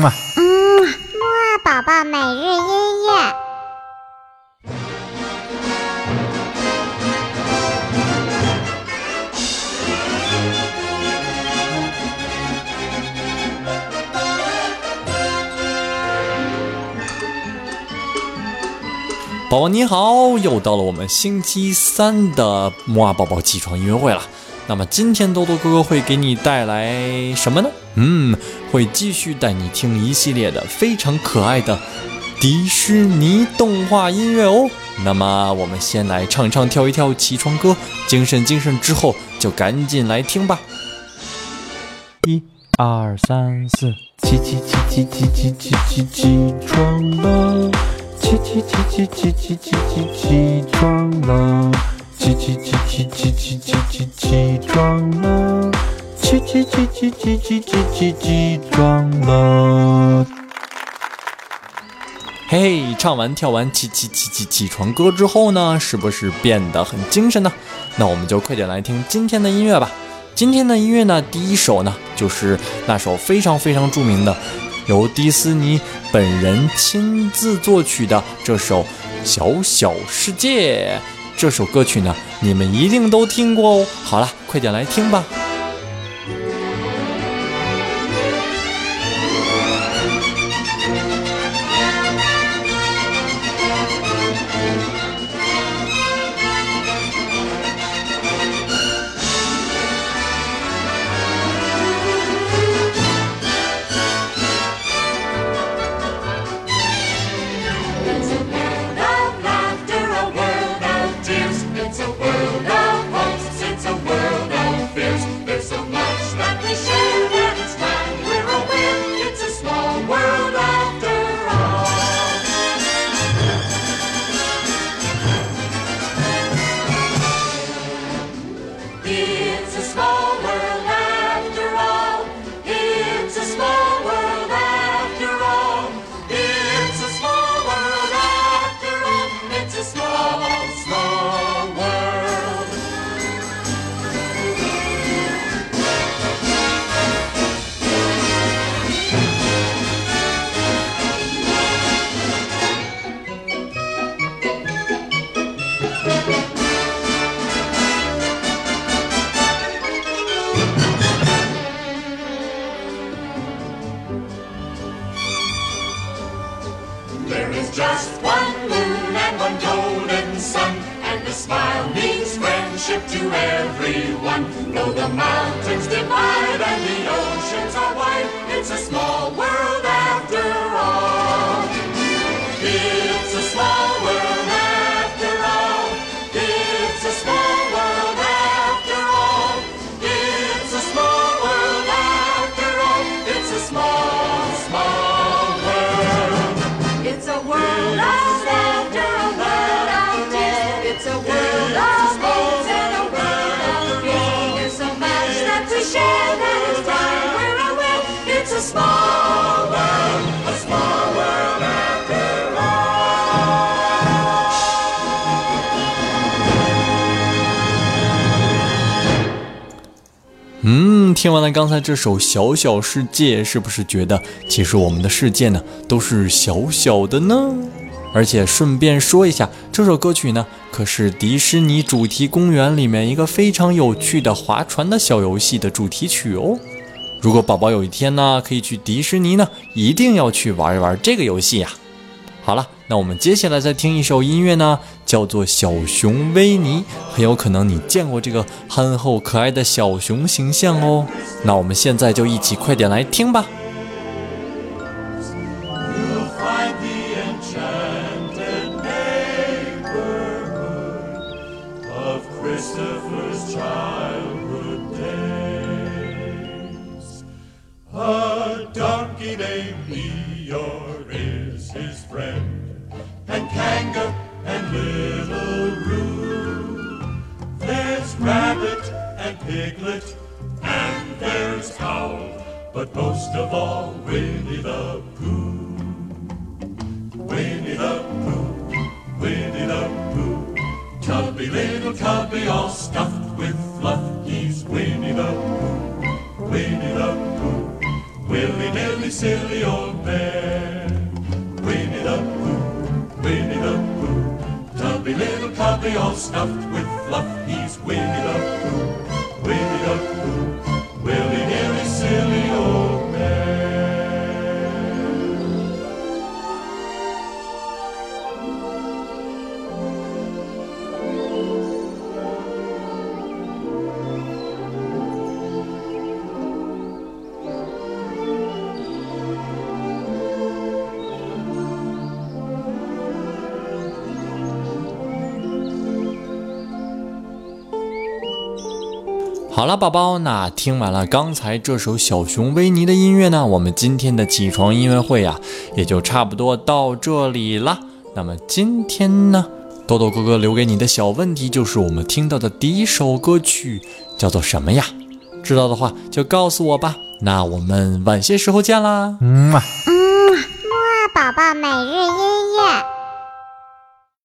嘛。嗯，木二宝宝每日音乐。宝宝你好，又到了我们星期三的木二宝宝起床音乐会了。那么今天多多哥哥会给你带来什么呢？嗯，会继续带你听一系列的非常可爱的迪士尼动画音乐哦。那么我们先来唱唱、跳一跳起床歌，精神精神之后就赶紧来听吧。一、二、三、四，起起起起起起起起起床了。起起起起起起起起起床了！起起起起起起起起起床了！起起起起起起起起起床了！嘿，唱完跳完起起起起起床歌之后呢，是不是变得很精神呢？那我们就快点来听今天的音乐吧。今天的音乐呢，第一首呢，就是那首非常非常著名的。由迪斯尼本人亲自作曲的这首《小小世界》，这首歌曲呢，你们一定都听过哦。好了，快点来听吧。worship to everyone. Though the mountains divide and the oceans are wide, it's a small world after all. It's a small world after all. It's a small world after all. It's a small world after all. It's a small 嗯，听完了刚才这首《小小世界》，是不是觉得其实我们的世界呢都是小小的呢？而且顺便说一下，这首歌曲呢可是迪士尼主题公园里面一个非常有趣的划船的小游戏的主题曲哦。如果宝宝有一天呢可以去迪士尼呢，一定要去玩一玩这个游戏呀。好了，那我们接下来再听一首音乐呢，叫做《小熊维尼》，很有可能你见过这个憨厚可爱的小熊形象哦。那我们现在就一起快点来听吧。But most of all, Winnie the Pooh. Winnie the Pooh, Winnie the Pooh. Tubby little tubby, all stuffed with fluff. He's Winnie the Pooh, Winnie the Pooh. Willy nilly silly, old bear. Winnie the Pooh, Winnie the Pooh, tubby little cubby all stuffed with 好了，宝宝，那听完了刚才这首小熊维尼的音乐呢，我们今天的起床音乐会呀、也就差不多到这里了。那么今天呢，豆豆哥哥留给你的小问题就是我们听到的第一首歌曲叫做什么呀？知道的话就告诉我吧。那我们晚些时候见啦。木啊宝宝每日音